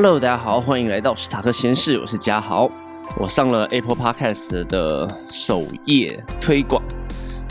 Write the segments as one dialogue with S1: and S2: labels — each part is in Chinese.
S1: Hello，大家好，欢迎来到史塔克实验室，我是嘉豪。我上了 Apple Podcast 的首页推广，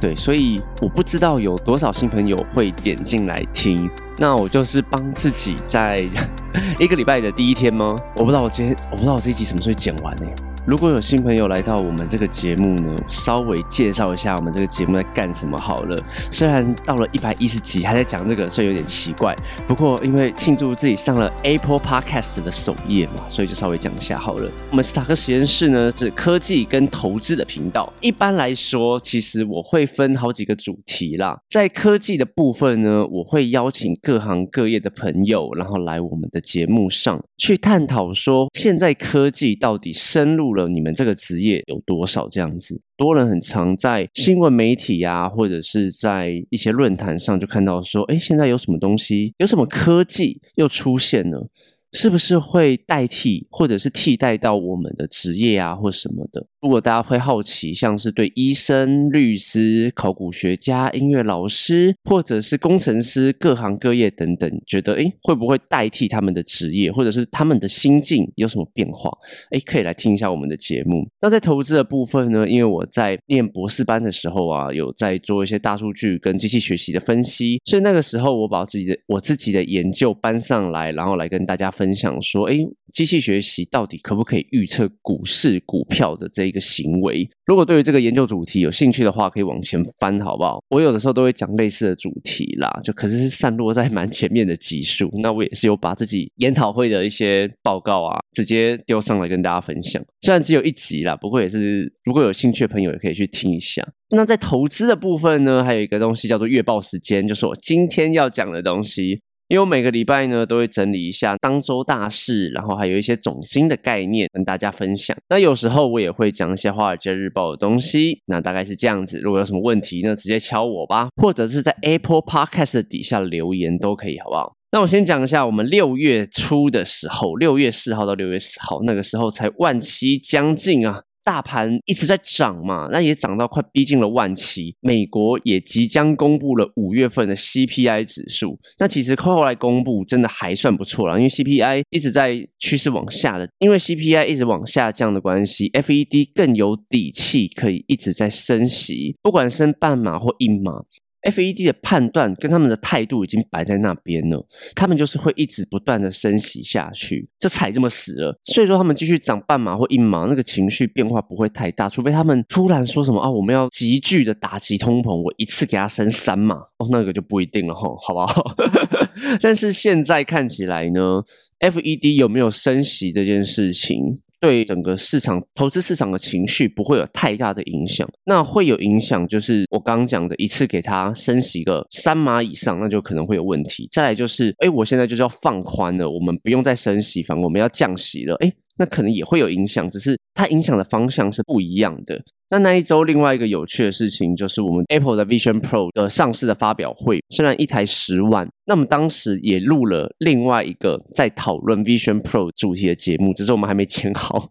S1: 对，所以我不知道有多少新朋友会点进来听。那我就是帮自己在 一个礼拜的第一天吗？我不知道我今天，我不知道我这一集什么时候剪完呢？如果有新朋友来到我们这个节目呢，稍微介绍一下我们这个节目在干什么好了。虽然到了一百一十集还在讲这个，所以有点奇怪。不过因为庆祝自己上了 Apple Podcast 的首页嘛，所以就稍微讲一下好了。我们斯塔克实验室呢是科技跟投资的频道。一般来说，其实我会分好几个主题啦。在科技的部分呢，我会邀请各行各业的朋友，然后来我们的节目上去探讨说，现在科技到底深入。你们这个职业有多少这样子？多人很常在新闻媒体呀，或者是在一些论坛上就看到说，哎，现在有什么东西，有什么科技又出现了。是不是会代替或者是替代到我们的职业啊，或什么的？如果大家会好奇，像是对医生、律师、考古学家、音乐老师，或者是工程师，各行各业等等，觉得诶会不会代替他们的职业，或者是他们的心境有什么变化？诶可以来听一下我们的节目。那在投资的部分呢？因为我在念博士班的时候啊，有在做一些大数据跟机器学习的分析，所以那个时候我把自己的我自己的研究搬上来，然后来跟大家分。享说，哎，机器学习到底可不可以预测股市股票的这一个行为？如果对于这个研究主题有兴趣的话，可以往前翻，好不好？我有的时候都会讲类似的主题啦，就可是散落在蛮前面的集数。那我也是有把自己研讨会的一些报告啊，直接丢上来跟大家分享。虽然只有一集啦，不过也是如果有兴趣的朋友也可以去听一下。那在投资的部分呢，还有一个东西叫做月报时间，就是我今天要讲的东西。因为每个礼拜呢都会整理一下当周大事，然后还有一些总经的概念跟大家分享。那有时候我也会讲一些华尔街日报的东西。那大概是这样子。如果有什么问题呢，直接敲我吧，或者是在 Apple Podcast 底下留言都可以，好不好？那我先讲一下，我们六月初的时候，六月四号到六月十号，那个时候才万七将近啊。大盘一直在涨嘛，那也涨到快逼近了万七。美国也即将公布了五月份的 CPI 指数，那其实后来公布真的还算不错了，因为 CPI 一直在趋势往下的，因为 CPI 一直往下降的关系，FED 更有底气可以一直在升息，不管升半码或一码。FED 的判断跟他们的态度已经摆在那边了，他们就是会一直不断的升息下去，这踩这么死了，所以说他们继续涨半码或一码，那个情绪变化不会太大，除非他们突然说什么啊，我们要急剧的打击通膨，我一次给他升三码，哦，那个就不一定了哈，好不好？但是现在看起来呢，FED 有没有升息这件事情？对整个市场、投资市场的情绪不会有太大的影响。那会有影响，就是我刚刚讲的，一次给它升息个三码以上，那就可能会有问题。再来就是，哎，我现在就是要放宽了，我们不用再升息，反我们要降息了，哎。那可能也会有影响，只是它影响的方向是不一样的。那那一周另外一个有趣的事情就是我们 Apple 的 Vision Pro 的上市的发表会，虽然一台十万，那我们当时也录了另外一个在讨论 Vision Pro 主题的节目，只是我们还没签好。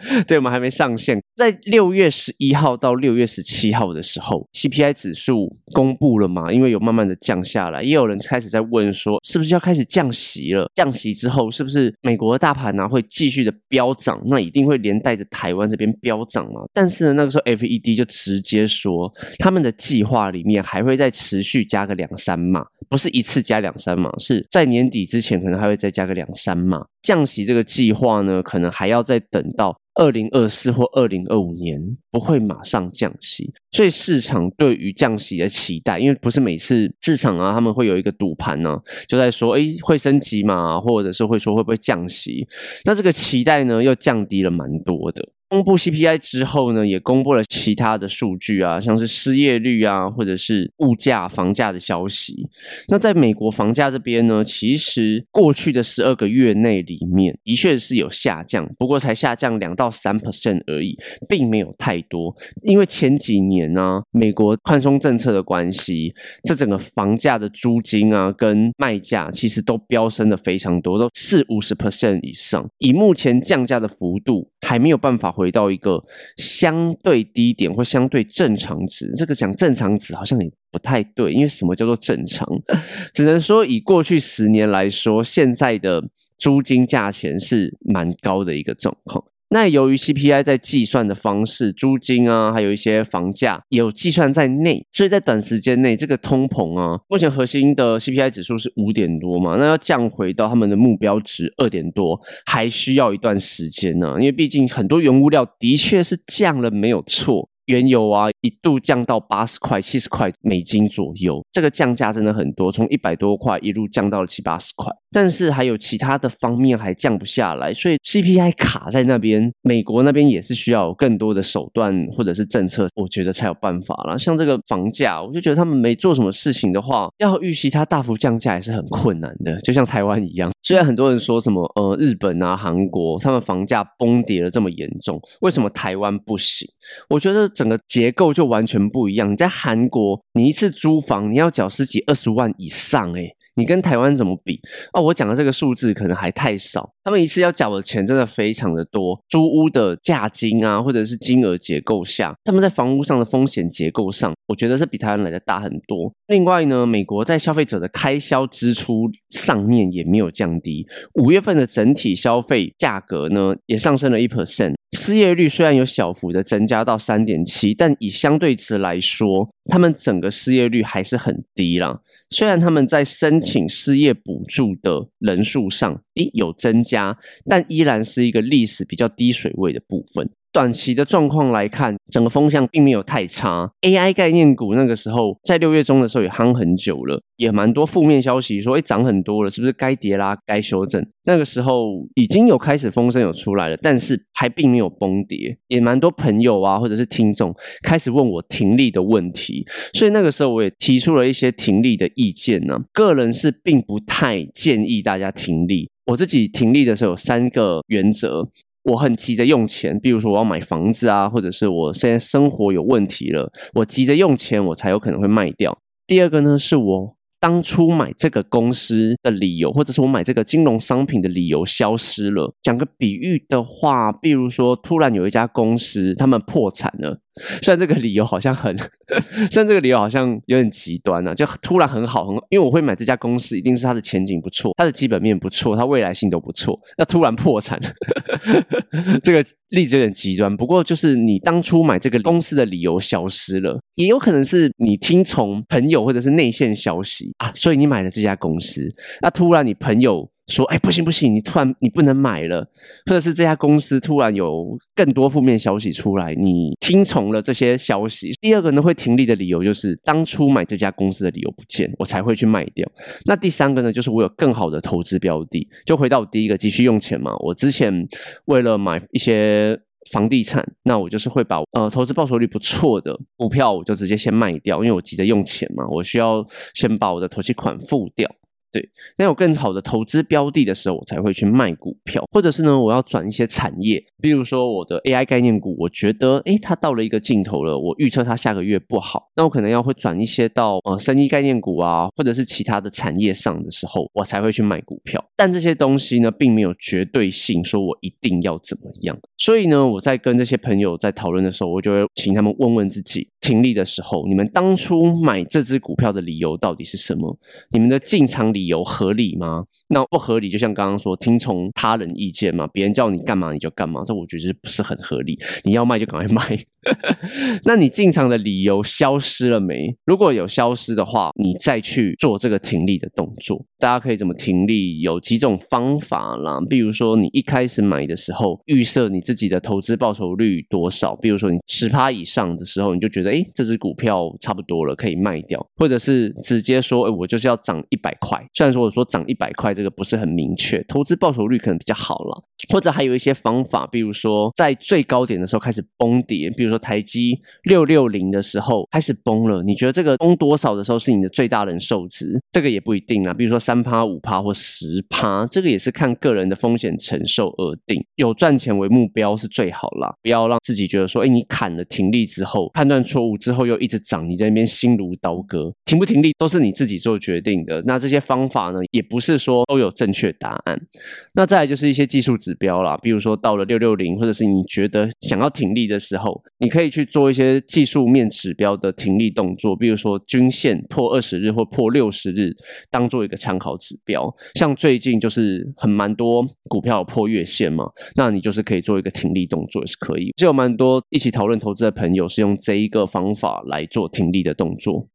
S1: 对我们还没上线，在六月十一号到六月十七号的时候，CPI 指数公布了嘛？因为有慢慢的降下来，也有人开始在问说，是不是要开始降息了？降息之后，是不是美国的大盘呢会继续的飙涨？那一定会连带着台湾这边飙涨嘛？但是呢，那个时候 FED 就直接说，他们的计划里面还会再持续加个两三码，不是一次加两三码，是在年底之前可能还会再加个两三码。降息这个计划呢，可能还要再等到二零二四或二零二五年，不会马上降息。所以市场对于降息的期待，因为不是每次市场啊，他们会有一个赌盘呢，就在说，哎，会升级嘛，或者是会说会不会降息？那这个期待呢，又降低了蛮多的。公布 CPI 之后呢，也公布了其他的数据啊，像是失业率啊，或者是物价、房价的消息。那在美国房价这边呢，其实过去的十二个月内里面，的确是有下降，不过才下降两到三 percent 而已，并没有太多。因为前几年呢，美国宽松政策的关系，这整个房价的租金啊跟卖价其实都飙升的非常多，都四五十 percent 以上。以目前降价的幅度，还没有办法回回到一个相对低点或相对正常值，这个讲正常值好像也不太对，因为什么叫做正常？只能说以过去十年来说，现在的租金价钱是蛮高的一个状况。那由于 CPI 在计算的方式，租金啊，还有一些房价有计算在内，所以在短时间内，这个通膨啊，目前核心的 CPI 指数是五点多嘛，那要降回到他们的目标值二点多，还需要一段时间呢，因为毕竟很多原物料的确是降了，没有错。原油啊，一度降到八十块、七十块美金左右，这个降价真的很多，从一百多块一路降到了七八十块。但是还有其他的方面还降不下来，所以 CPI 卡在那边，美国那边也是需要更多的手段或者是政策，我觉得才有办法啦。像这个房价，我就觉得他们没做什么事情的话，要预期它大幅降价也是很困难的，就像台湾一样。虽然很多人说什么呃日本啊、韩国他们房价崩跌了这么严重，为什么台湾不行？我觉得整个结构就完全不一样。你在韩国，你一次租房你要缴十几二十万以上，诶你跟台湾怎么比哦？我讲的这个数字可能还太少，他们一次要缴的钱真的非常的多。租屋的价金啊，或者是金额结构下，他们在房屋上的风险结构上，我觉得是比台湾来的大很多。另外呢，美国在消费者的开销支出上面也没有降低，五月份的整体消费价格呢也上升了一 percent。失业率虽然有小幅的增加到三点七，但以相对值来说，他们整个失业率还是很低啦。虽然他们在申请失业补助的人数上，诶有增加加，但依然是一个历史比较低水位的部分。短期的状况来看，整个风向并没有太差。AI 概念股那个时候在六月中的时候也夯很久了，也蛮多负面消息说，哎，涨很多了，是不是该跌啦？该修正？那个时候已经有开始风声有出来了，但是还并没有崩跌。也蛮多朋友啊，或者是听众开始问我停利的问题，所以那个时候我也提出了一些停利的意见呢。个人是并不太建议大家停利。我自己停利的时候有三个原则。我很急着用钱，比如说我要买房子啊，或者是我现在生活有问题了，我急着用钱，我才有可能会卖掉。第二个呢，是我当初买这个公司的理由，或者是我买这个金融商品的理由消失了。讲个比喻的话，比如说突然有一家公司他们破产了。虽然这个理由好像很，虽然这个理由好像有点极端啊，就突然很好很，因为我会买这家公司，一定是它的前景不错，它的基本面不错，它未来性都不错。那突然破产，这个例子有点极端。不过就是你当初买这个公司的理由消失了，也有可能是你听从朋友或者是内线消息啊，所以你买了这家公司。那突然你朋友。说哎不行不行，你突然你不能买了，或者是这家公司突然有更多负面消息出来，你听从了这些消息。第二个呢，会停利的理由就是当初买这家公司的理由不见，我才会去卖掉。那第三个呢，就是我有更好的投资标的。就回到我第一个，急需用钱嘛。我之前为了买一些房地产，那我就是会把呃投资报酬率不错的股票，我就直接先卖掉，因为我急着用钱嘛，我需要先把我的投期款付掉。对，那有更好的投资标的的时候，我才会去卖股票，或者是呢，我要转一些产业，比如说我的 AI 概念股，我觉得诶它到了一个尽头了，我预测它下个月不好，那我可能要会转一些到呃生意概念股啊，或者是其他的产业上的时候，我才会去卖股票。但这些东西呢，并没有绝对性，说我一定要怎么样。所以呢，我在跟这些朋友在讨论的时候，我就会请他们问问自己，停利的时候，你们当初买这只股票的理由到底是什么？你们的进场理。理由合理吗？那不合理，就像刚刚说，听从他人意见嘛，别人叫你干嘛你就干嘛，这我觉得不是很合理。你要卖就赶快卖。那你进场的理由消失了没？如果有消失的话，你再去做这个停利的动作。大家可以怎么停利？有几种方法啦。比如说，你一开始买的时候，预设你自己的投资报酬率多少？比如说，你十趴以上的时候，你就觉得，哎，这只股票差不多了，可以卖掉，或者是直接说，哎，我就是要涨一百块。虽然说我说涨一百块这个不是很明确，投资报酬率可能比较好了。或者还有一些方法，比如说在最高点的时候开始崩跌，比如说台积六六零的时候开始崩了，你觉得这个崩多少的时候是你的最大忍受值？这个也不一定啊，比如说三趴、五趴或十趴，这个也是看个人的风险承受而定。有赚钱为目标是最好啦，不要让自己觉得说，哎，你砍了停利之后，判断错误之后又一直涨，你在那边心如刀割。停不停利都是你自己做决定的。那这些方法呢，也不是说都有正确答案。那再来就是一些技术指标啦，比如说到了六六零，或者是你觉得想要停利的时候，你可以去做一些技术面指标的停利动作，比如说均线破二十日或破六十日，当做一个参考指标。像最近就是很蛮多股票破月线嘛，那你就是可以做一个停利动作也是可以。就有蛮多一起讨论投资的朋友是用这一个方法来做停利的动作。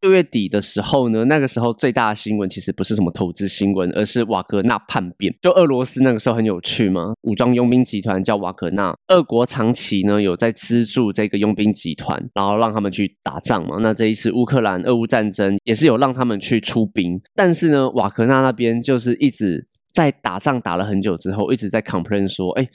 S1: 六月底的时候呢，那个时候最大的新闻其实不是什么投资新闻，而是瓦格纳叛变。就俄罗斯那个时候很有趣嘛？武装佣兵集团叫瓦格纳，俄国长期呢有在资助这个佣兵集团，然后让他们去打仗嘛。那这一次乌克兰俄乌战争也是有让他们去出兵，但是呢，瓦格纳那边就是一直在打仗打了很久之后，一直在 complain 说，哎，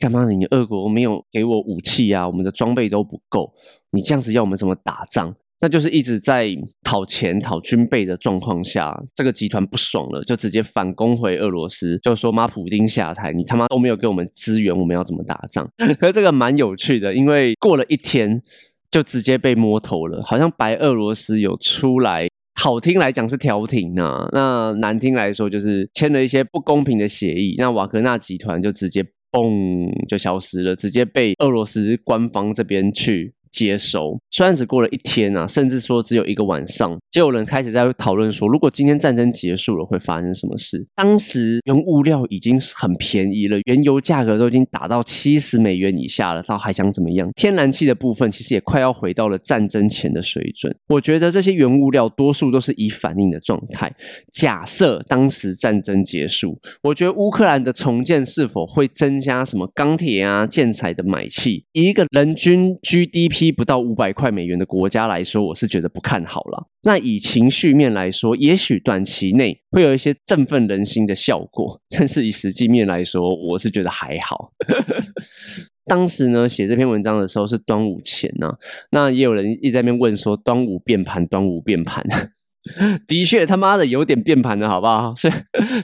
S1: 干嘛你俄国没有给我武器啊？我们的装备都不够，你这样子要我们怎么打仗？那就是一直在讨钱、讨军备的状况下，这个集团不爽了，就直接反攻回俄罗斯，就说：“妈，普京下台，你他妈都没有给我们资源，我们要怎么打仗？” 可是这个蛮有趣的，因为过了一天就直接被摸头了，好像白俄罗斯有出来，好听来讲是调停啊，那难听来说就是签了一些不公平的协议，那瓦格纳集团就直接嘣就消失了，直接被俄罗斯官方这边去。接收，虽然只过了一天啊，甚至说只有一个晚上，就有人开始在讨论说，如果今天战争结束了，会发生什么事？当时原物料已经很便宜了，原油价格都已经打到七十美元以下了，到还想怎么样？天然气的部分其实也快要回到了战争前的水准。我觉得这些原物料多数都是已反应的状态。假设当时战争结束，我觉得乌克兰的重建是否会增加什么钢铁啊、建材的买气？一个人均 GDP 低不到五百块美元的国家来说，我是觉得不看好了。那以情绪面来说，也许短期内会有一些振奋人心的效果，但是以实际面来说，我是觉得还好。当时呢，写这篇文章的时候是端午前呢，那也有人一直在那边问说，端午变盘，端午变盘。的确，他妈的有点变盘了，好不好？虽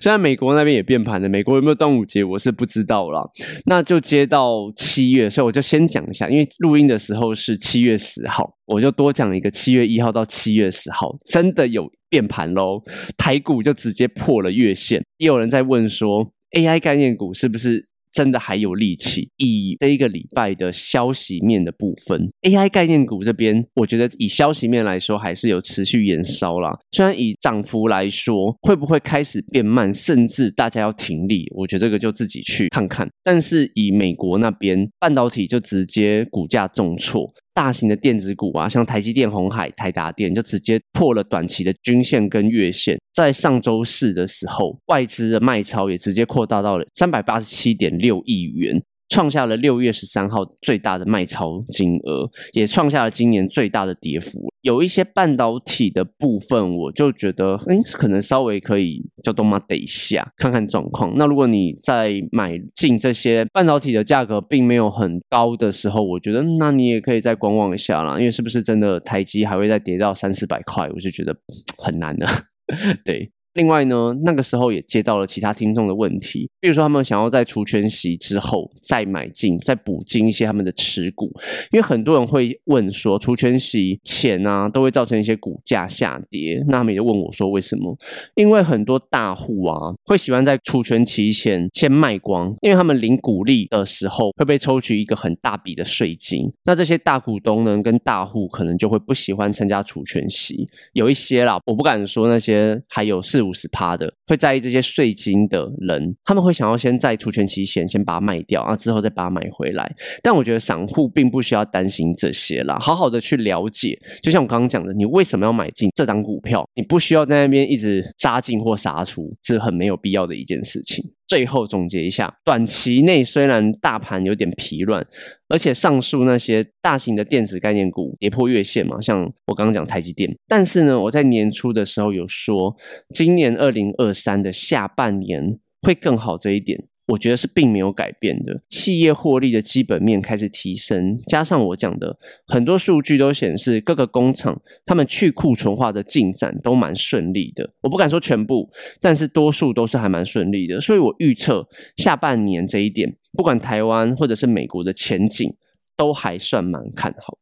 S1: 虽然美国那边也变盘了，美国有没有端午节，我是不知道了。那就接到七月，所以我就先讲一下，因为录音的时候是七月十号，我就多讲一个七月一号到七月十号，真的有变盘喽，台股就直接破了月线。也有人在问说，AI 概念股是不是？真的还有力气。以这一个礼拜的消息面的部分，AI 概念股这边，我觉得以消息面来说，还是有持续延烧啦。虽然以涨幅来说，会不会开始变慢，甚至大家要停利，我觉得这个就自己去看看。但是以美国那边半导体就直接股价重挫。大型的电子股啊，像台积电、红海、台达电，就直接破了短期的均线跟月线。在上周四的时候，外资的卖超也直接扩大到了三百八十七点六亿元。创下了六月十三号最大的卖超金额，也创下了今年最大的跌幅。有一些半导体的部分，我就觉得，哎，可能稍微可以叫多妈等一下，看看状况。那如果你在买进这些半导体的价格并没有很高的时候，我觉得，那你也可以再观望一下啦。因为是不是真的台积还会再跌到三四百块，我就觉得很难了。对。另外呢，那个时候也接到了其他听众的问题，比如说他们想要在除权息之后再买进、再补进一些他们的持股，因为很多人会问说，除权息前啊都会造成一些股价下跌，那他们也就问我说为什么？因为很多大户啊会喜欢在除权期前先卖光，因为他们领股利的时候会被抽取一个很大笔的税金，那这些大股东呢跟大户可能就会不喜欢参加除权息，有一些啦，我不敢说那些还有四。五十趴的会在意这些税金的人，他们会想要先在除权期前先把它卖掉，啊之后再把它买回来。但我觉得散户并不需要担心这些啦，好好的去了解。就像我刚刚讲的，你为什么要买进这档股票？你不需要在那边一直杀进或杀出，是很没有必要的一件事情。最后总结一下，短期内虽然大盘有点疲软，而且上述那些大型的电子概念股跌破月线嘛，像我刚刚讲台积电，但是呢，我在年初的时候有说，今年二零二三的下半年会更好这一点。我觉得是并没有改变的，企业获利的基本面开始提升，加上我讲的很多数据都显示各个工厂他们去库存化的进展都蛮顺利的。我不敢说全部，但是多数都是还蛮顺利的。所以我预测下半年这一点，不管台湾或者是美国的前景，都还算蛮看好。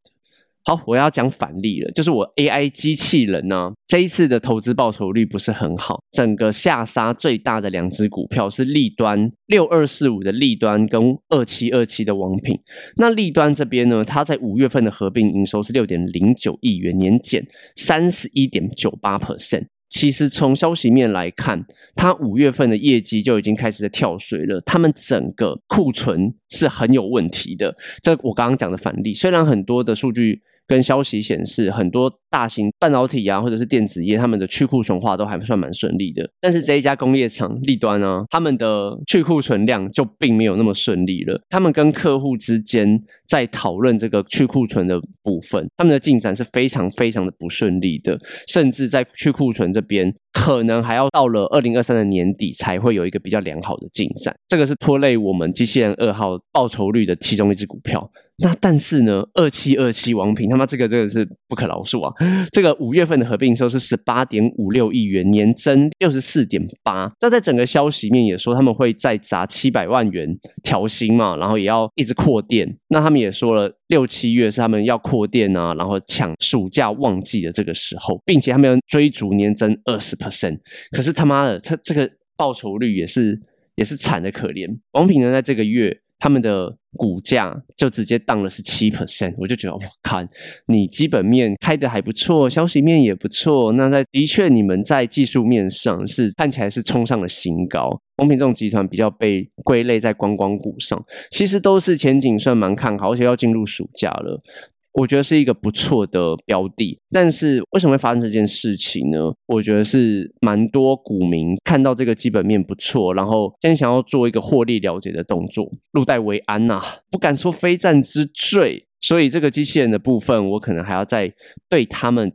S1: 好，我要讲反例了，就是我 AI 机器人呢，这一次的投资报酬率不是很好，整个下杀最大的两只股票是利端六二四五的利端跟二七二七的王品。那利端这边呢，它在五月份的合并营收是六点零九亿元，年减三十一点九八 percent。其实从消息面来看，它五月份的业绩就已经开始在跳水了。他们整个库存是很有问题的。这我刚刚讲的反例，虽然很多的数据。跟消息显示，很多大型半导体啊，或者是电子业，他们的去库存化都还算蛮顺利的。但是这一家工业厂立端呢，他们的去库存量就并没有那么顺利了。他们跟客户之间在讨论这个去库存的部分，他们的进展是非常非常的不顺利的，甚至在去库存这边，可能还要到了二零二三的年底才会有一个比较良好的进展。这个是拖累我们机器人二号报酬率的其中一只股票。那但是呢，二七二七王平他妈这个真的是不可饶恕啊！这个五月份的合并收是十八点五六亿元，年增六十四点八。那在整个消息面也说他们会再砸七百万元调薪嘛，然后也要一直扩店。那他们也说了，六七月是他们要扩店啊，然后抢暑假旺季的这个时候，并且他们要追逐年增二十 percent。可是他妈的，他这个报酬率也是也是惨的可怜。王品呢，在这个月。他们的股价就直接降了是七 percent，我就觉得我看你基本面开的还不错，消息面也不错，那在的确你们在技术面上是看起来是冲上了新高。光品这种集团比较被归类在观光股上，其实都是前景算蛮看好，而且要进入暑假了。我觉得是一个不错的标的，但是为什么会发生这件事情呢？我觉得是蛮多股民看到这个基本面不错，然后先想要做一个获利了结的动作，入袋为安呐，不敢说非战之罪。所以这个机器人的部分，我可能还要再对他们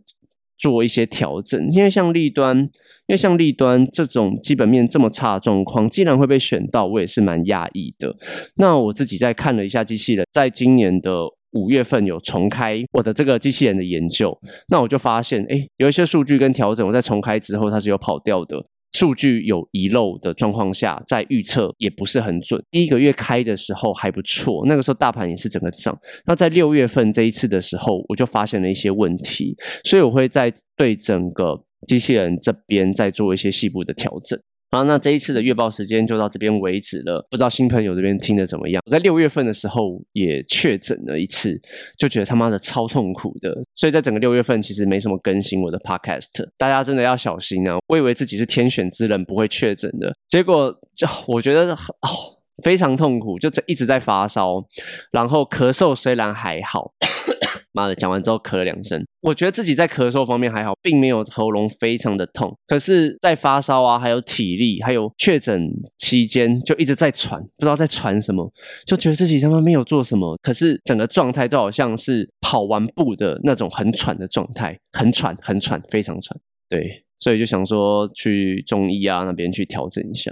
S1: 做一些调整。因为像利端，因为像利端这种基本面这么差的状况，竟然会被选到，我也是蛮讶异的。那我自己在看了一下机器人，在今年的。五月份有重开我的这个机器人的研究，那我就发现，哎，有一些数据跟调整，我在重开之后它是有跑掉的，数据有遗漏的状况下，在预测也不是很准。第一个月开的时候还不错，那个时候大盘也是整个涨。那在六月份这一次的时候，我就发现了一些问题，所以我会在对整个机器人这边再做一些细部的调整。好，那这一次的月报时间就到这边为止了。不知道新朋友这边听的怎么样？我在六月份的时候也确诊了一次，就觉得他妈的超痛苦的。所以在整个六月份其实没什么更新我的 podcast，大家真的要小心啊！我以为自己是天选之人，不会确诊的，结果就我觉得哦非常痛苦，就一直在发烧，然后咳嗽虽然还好。妈的，讲完之后咳了两声，我觉得自己在咳嗽方面还好，并没有喉咙非常的痛。可是，在发烧啊，还有体力，还有确诊期间，就一直在喘，不知道在喘什么，就觉得自己他妈没有做什么，可是整个状态都好像是跑完步的那种很喘的状态，很喘，很喘，非常喘。对，所以就想说去中医啊那边去调整一下。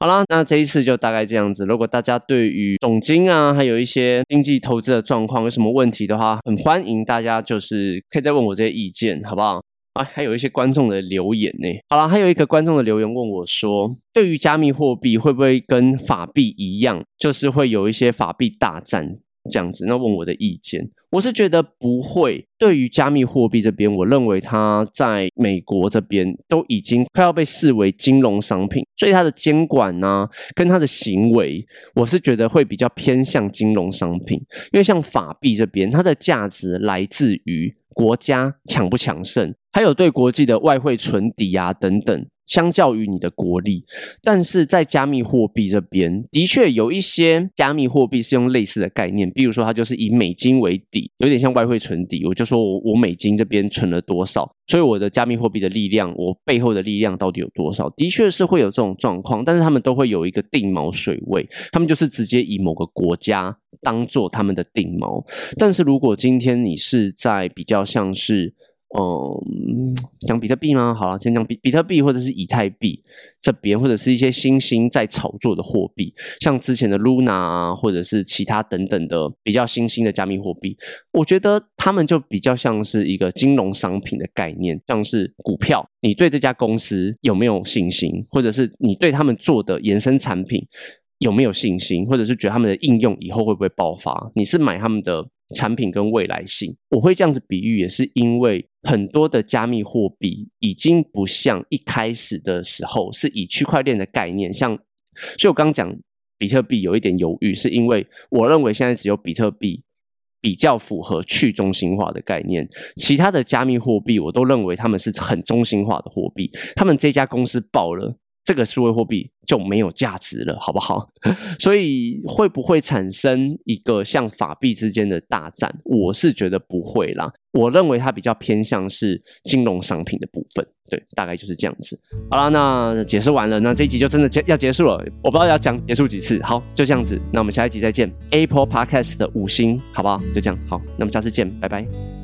S1: 好啦，那这一次就大概这样子。如果大家对于总金啊，还有一些经济投资的状况有什么问题的话，很欢迎大家就是可以再问我这些意见，好不好？啊，还有一些观众的留言呢。好了，还有一个观众的留言问我说，对于加密货币会不会跟法币一样，就是会有一些法币大战？这样子，那问我的意见，我是觉得不会。对于加密货币这边，我认为它在美国这边都已经快要被视为金融商品，所以它的监管呢，跟它的行为，我是觉得会比较偏向金融商品。因为像法币这边，它的价值来自于国家强不强盛，还有对国际的外汇存底啊等等。相较于你的国力，但是在加密货币这边，的确有一些加密货币是用类似的概念，比如说它就是以美金为底，有点像外汇存底。我就说我我美金这边存了多少，所以我的加密货币的力量，我背后的力量到底有多少？的确是会有这种状况，但是他们都会有一个定锚水位，他们就是直接以某个国家当做他们的定锚。但是如果今天你是在比较像是。嗯，讲比特币吗？好了，先讲比比特币或者是以太币这边，或者是一些新兴在炒作的货币，像之前的 Luna 啊，或者是其他等等的比较新兴的加密货币，我觉得他们就比较像是一个金融商品的概念，像是股票，你对这家公司有没有信心，或者是你对他们做的衍生产品有没有信心，或者是觉得他们的应用以后会不会爆发？你是买他们的产品跟未来性。我会这样子比喻，也是因为很多的加密货币已经不像一开始的时候是以区块链的概念，像，所以我刚刚讲比特币有一点犹豫，是因为我认为现在只有比特币。比较符合去中心化的概念，其他的加密货币我都认为他们是很中心化的货币。他们这家公司爆了，这个数位货币就没有价值了，好不好？所以会不会产生一个像法币之间的大战？我是觉得不会啦。我认为它比较偏向是金融商品的部分，对，大概就是这样子。好了，那解释完了，那这一集就真的结要结束了。我不知道要讲结束几次，好，就这样子。那我们下一集再见。Apple Podcast 的五星，好不好？就这样，好，那么下次见，拜拜。